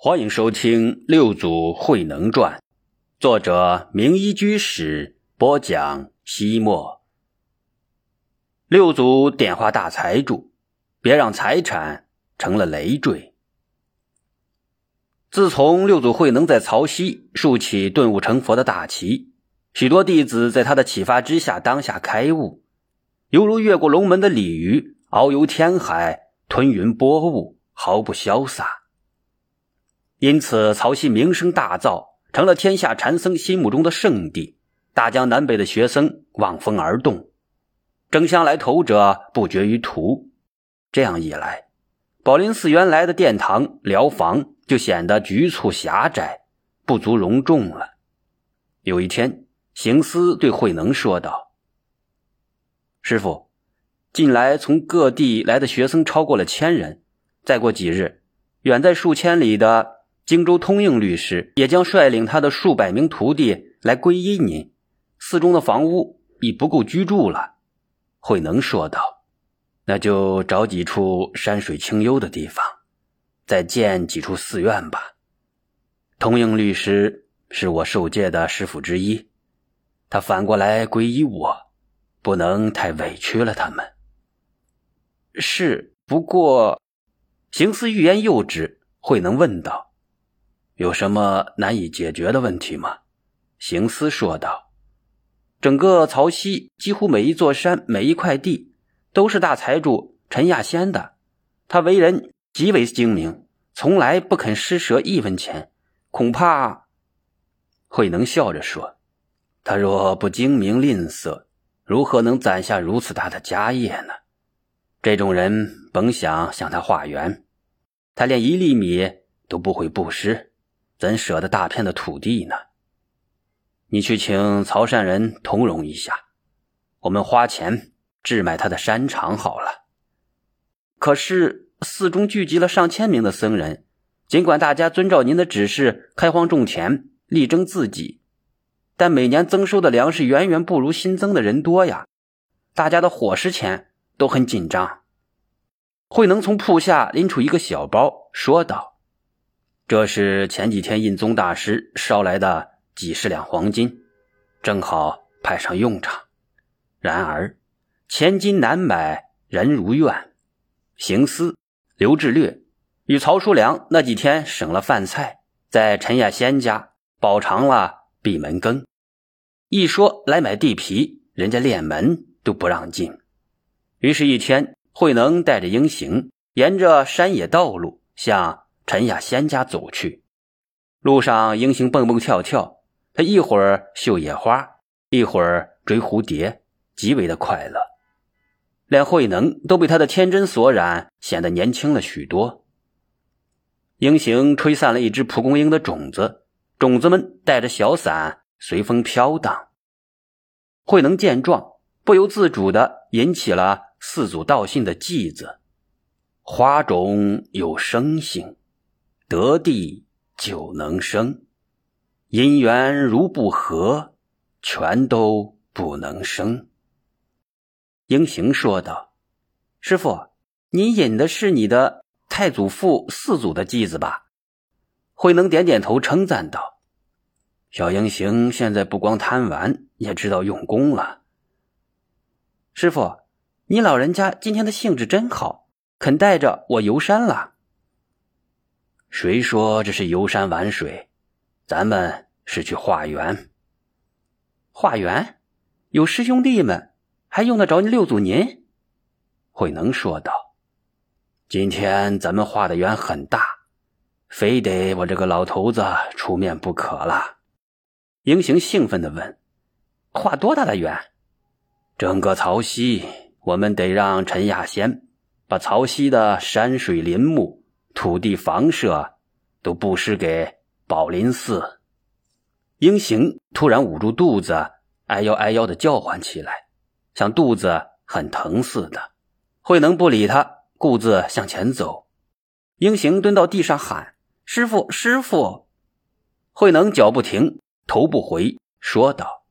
欢迎收听《六祖慧能传》，作者名医居士播讲。西莫，六祖点化大财主，别让财产成了累赘。自从六祖慧能在曹溪竖起顿悟成佛的大旗，许多弟子在他的启发之下，当下开悟，犹如越过龙门的鲤鱼，遨游天海，吞云拨雾，毫不潇洒。因此，曹溪名声大噪，成了天下禅僧心目中的圣地。大江南北的学僧望风而动，争相来投者不绝于途。这样一来，宝林寺原来的殿堂疗房就显得局促狭窄，不足容众了。有一天，行思对慧能说道：“师傅，近来从各地来的学僧超过了千人，再过几日，远在数千里的……”荆州通应律师也将率领他的数百名徒弟来皈依您，寺中的房屋已不够居住了。慧能说道：“那就找几处山水清幽的地方，再建几处寺院吧。通应律师是我受戒的师傅之一，他反过来皈依我，不能太委屈了他们。是，不过，行思欲言又止，慧能问道。”有什么难以解决的问题吗？行思说道：“整个曹溪几乎每一座山、每一块地，都是大财主陈亚仙的。他为人极为精明，从来不肯施舍一分钱。恐怕……”慧能笑着说：“他若不精明吝啬，如何能攒下如此大的家业呢？这种人甭想向他化缘，他连一粒米都不会布施。”怎舍得大片的土地呢？你去请曹善人通融一下，我们花钱置买他的山场好了。可是寺中聚集了上千名的僧人，尽管大家遵照您的指示开荒种田，力争自给，但每年增收的粮食远远不如新增的人多呀。大家的伙食钱都很紧张。慧能从铺下拎出一个小包，说道。这是前几天印宗大师捎来的几十两黄金，正好派上用场。然而，千金难买人如愿。行思、刘志略与曹叔良那几天省了饭菜，在陈亚仙家饱尝了闭门羹。一说来买地皮，人家连门都不让进。于是，一天，慧能带着英行，沿着山野道路向。陈亚仙家走去，路上英行蹦蹦跳跳，他一会儿绣野花，一会儿追蝴蝶，极为的快乐。连慧能都被他的天真所染，显得年轻了许多。英行吹散了一只蒲公英的种子，种子们带着小伞随风飘荡。慧能见状，不由自主的引起了四祖道信的偈子：“花种有生性。”得地就能生，姻缘如不和，全都不能生。英行说道：“师傅，你引的是你的太祖父四祖的偈子吧？”慧能点点头，称赞道：“小英行现在不光贪玩，也知道用功了。师傅，你老人家今天的兴致真好，肯带着我游山了。”谁说这是游山玩水？咱们是去化缘。化缘，有师兄弟们，还用得着六祖您？慧能说道：“今天咱们化的缘很大，非得我这个老头子出面不可了。”英行兴奋的问：“化多大的缘？”整个曹溪，我们得让陈亚仙把曹溪的山水林木。土地房舍都布施给宝林寺。英行突然捂住肚子，哎呦哎呦的叫唤起来，像肚子很疼似的。慧能不理他，顾自向前走。英行蹲到地上喊：“师傅，师傅！”慧能脚不停，头不回，说道：“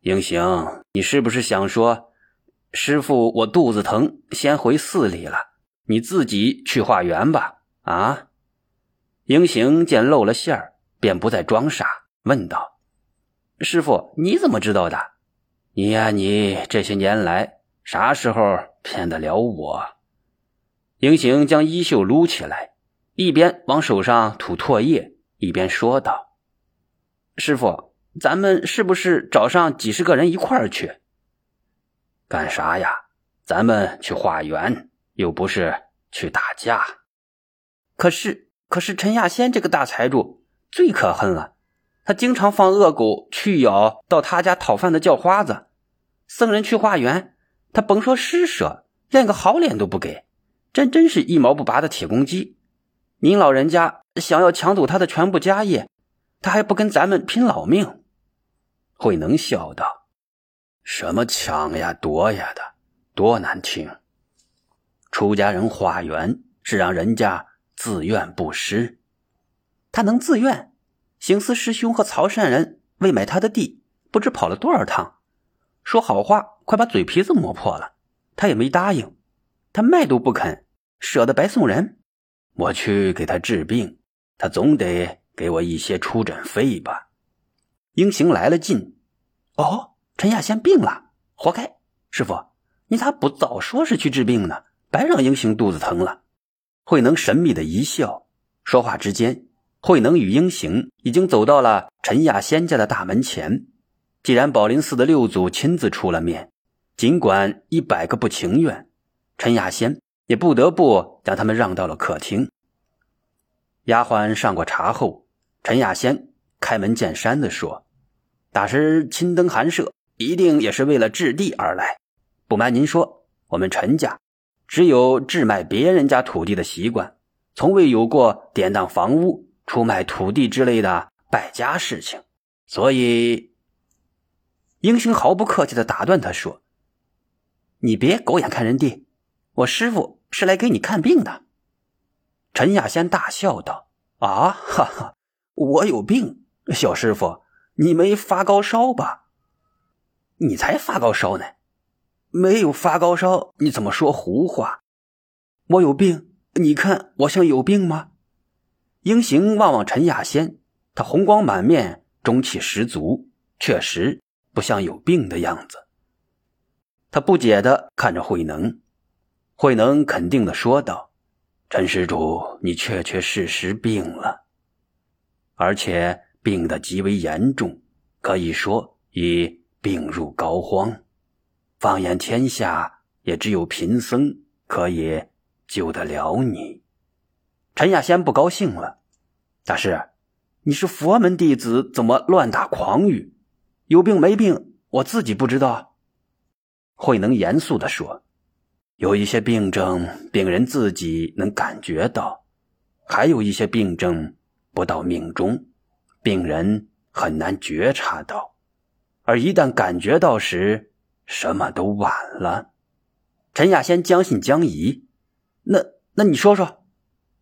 英行，你是不是想说，师傅，我肚子疼，先回寺里了，你自己去化缘吧？”啊！英行见露了馅儿，便不再装傻，问道：“师傅，你怎么知道的？你呀，你这些年来啥时候骗得了我？”英行将衣袖撸起来，一边往手上吐唾液，一边说道：“师傅，咱们是不是找上几十个人一块儿去？干啥呀？咱们去化缘，又不是去打架。可是，可是陈亚仙这个大财主最可恨了，他经常放恶狗去咬到他家讨饭的叫花子。僧人去化缘，他甭说施舍，连个好脸都不给。”真真是一毛不拔的铁公鸡！您老人家想要抢走他的全部家业，他还不跟咱们拼老命？慧能笑道：“什么抢呀夺呀的，多难听！出家人化缘是让人家自愿布施，他能自愿？行思师兄和曹善人为买他的地，不知跑了多少趟，说好话快把嘴皮子磨破了，他也没答应，他卖都不肯。”舍得白送人，我去给他治病，他总得给我一些出诊费吧。英行来了劲，哦，陈亚仙病了，活该！师傅，你咋不早说是去治病呢？白让英雄肚子疼了。慧能神秘的一笑，说话之间，慧能与英雄已经走到了陈亚仙家的大门前。既然宝林寺的六祖亲自出了面，尽管一百个不情愿，陈亚仙。也不得不将他们让到了客厅。丫鬟上过茶后，陈雅仙开门见山的说：“大师亲登寒舍，一定也是为了置地而来。不瞒您说，我们陈家只有置卖别人家土地的习惯，从未有过典当房屋、出卖土地之类的败家事情。所以，英雄毫不客气的打断他说：‘你别狗眼看人低，我师傅。’”是来给你看病的。陈亚仙大笑道：“啊，哈哈，我有病，小师傅，你没发高烧吧？你才发高烧呢，没有发高烧，你怎么说胡话？我有病，你看我像有病吗？”英行望望陈雅仙，他红光满面，中气十足，确实不像有病的样子。他不解的看着慧能。慧能肯定的说道：“陈施主，你确确实实病了，而且病得极为严重，可以说已病入膏肓。放眼天下，也只有贫僧可以救得了你。”陈亚仙不高兴了：“大师，你是佛门弟子，怎么乱打诳语？有病没病，我自己不知道。”慧能严肃的说。有一些病症，病人自己能感觉到；还有一些病症不到命中，病人很难觉察到。而一旦感觉到时，什么都晚了。陈亚仙将信将疑：“那那你说说，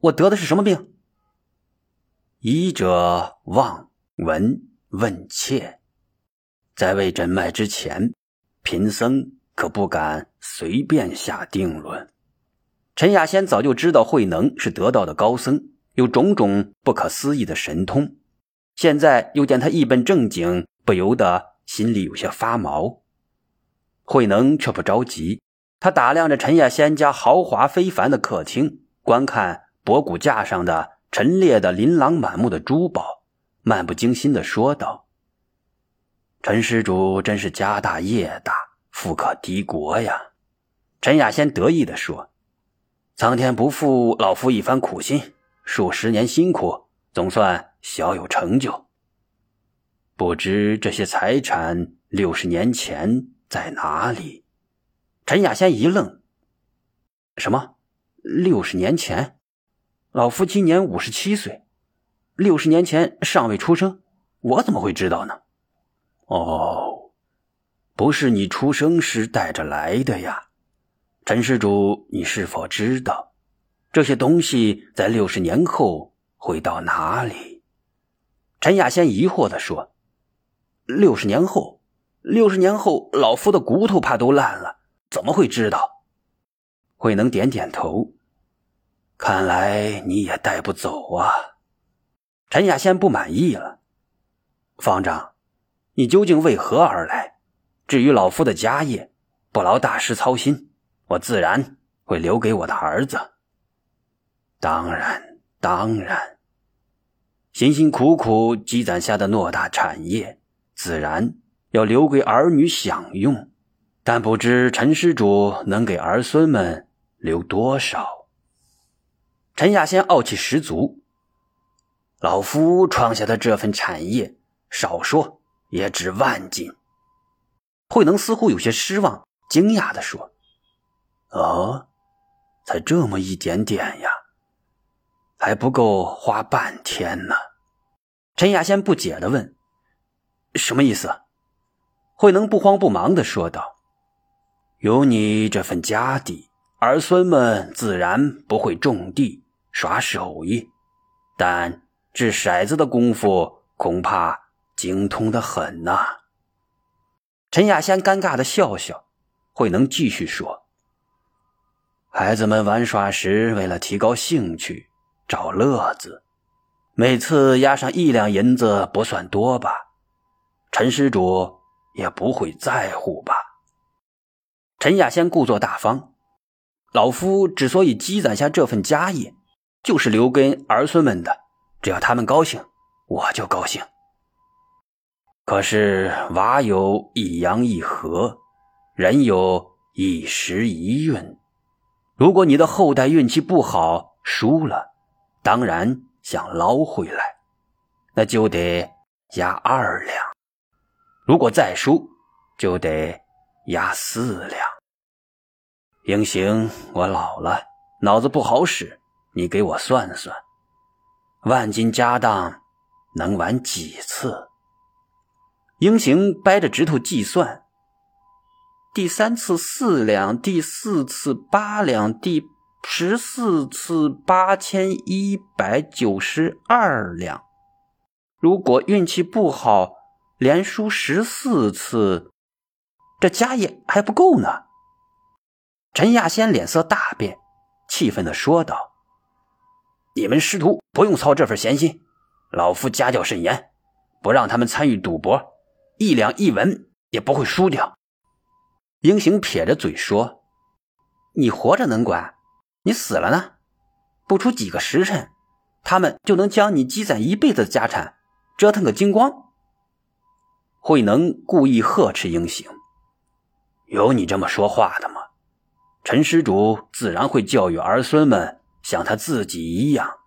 我得的是什么病？”医者望闻问切，在未诊脉之前，贫僧。可不敢随便下定论。陈亚仙早就知道慧能是得道的高僧，有种种不可思议的神通。现在又见他一本正经，不由得心里有些发毛。慧能却不着急，他打量着陈亚仙家豪华非凡的客厅，观看博古架上的陈列的琳琅满目的珠宝，漫不经心地说道：“陈施主真是家大业大。”富可敌国呀！陈亚仙得意地说：“苍天不负老夫一番苦心，数十年辛苦，总算小有成就。不知这些财产六十年前在哪里？”陈亚仙一愣：“什么？六十年前？老夫今年五十七岁，六十年前尚未出生，我怎么会知道呢？”哦。不是你出生时带着来的呀，陈施主，你是否知道这些东西在六十年后会到哪里？陈亚仙疑惑的说：“六十年后，六十年后，老夫的骨头怕都烂了，怎么会知道？”慧能点点头，看来你也带不走啊。陈亚仙不满意了：“方丈，你究竟为何而来？至于老夫的家业，不劳大师操心，我自然会留给我的儿子。当然，当然，辛辛苦苦积攒下的偌大产业，自然要留给儿女享用。但不知陈施主能给儿孙们留多少？”陈亚仙傲气十足。老夫创下的这份产业，少说也值万金。慧能似乎有些失望，惊讶地说：“哦，才这么一点点呀，还不够花半天呢。”陈亚仙不解地问：“什么意思？”慧能不慌不忙的说道：“有你这份家底，儿孙们自然不会种地耍手艺，但……”掷骰子的功夫恐怕精通的很呐。陈亚仙尴尬的笑笑，慧能继续说：“孩子们玩耍时，为了提高兴趣、找乐子，每次押上一两银子不算多吧？陈施主也不会在乎吧？”陈亚仙故作大方：“老夫之所以积攒下这份家业，就是留给儿孙们的。”只要他们高兴，我就高兴。可是娃有一阳一合，人有一时一运。如果你的后代运气不好，输了，当然想捞回来，那就得押二两；如果再输，就得压四两。英行，我老了，脑子不好使，你给我算算。万金家当能玩几次？英行掰着指头计算：第三次四两，第四次八两，第十四次八千一百九十二两。如果运气不好，连输十四次，这家业还不够呢。陈亚仙脸色大变，气愤的说道。你们师徒不用操这份闲心，老夫家教甚严，不让他们参与赌博，一两一文也不会输掉。英行撇着嘴说：“你活着能管，你死了呢？不出几个时辰，他们就能将你积攒一辈子的家产折腾个精光。”慧能故意呵斥英行：“有你这么说话的吗？陈施主自然会教育儿孙们。”像他自己一样，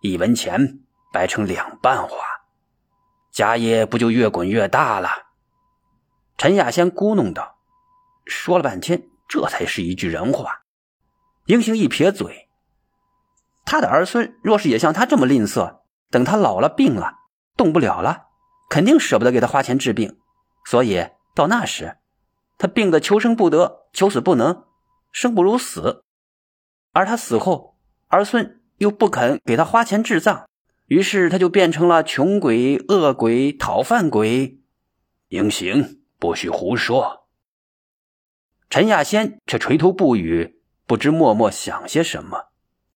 一文钱掰成两半花，家业不就越滚越大了？陈亚仙咕哝道：“说了半天，这才是一句人话。”英雄一撇嘴：“他的儿孙若是也像他这么吝啬，等他老了病了，动不了了，肯定舍不得给他花钱治病。所以到那时，他病得求生不得，求死不能，生不如死。而他死后。”儿孙又不肯给他花钱治葬，于是他就变成了穷鬼、恶鬼、讨饭鬼。英行，不许胡说！陈亚仙却垂头不语，不知默默想些什么。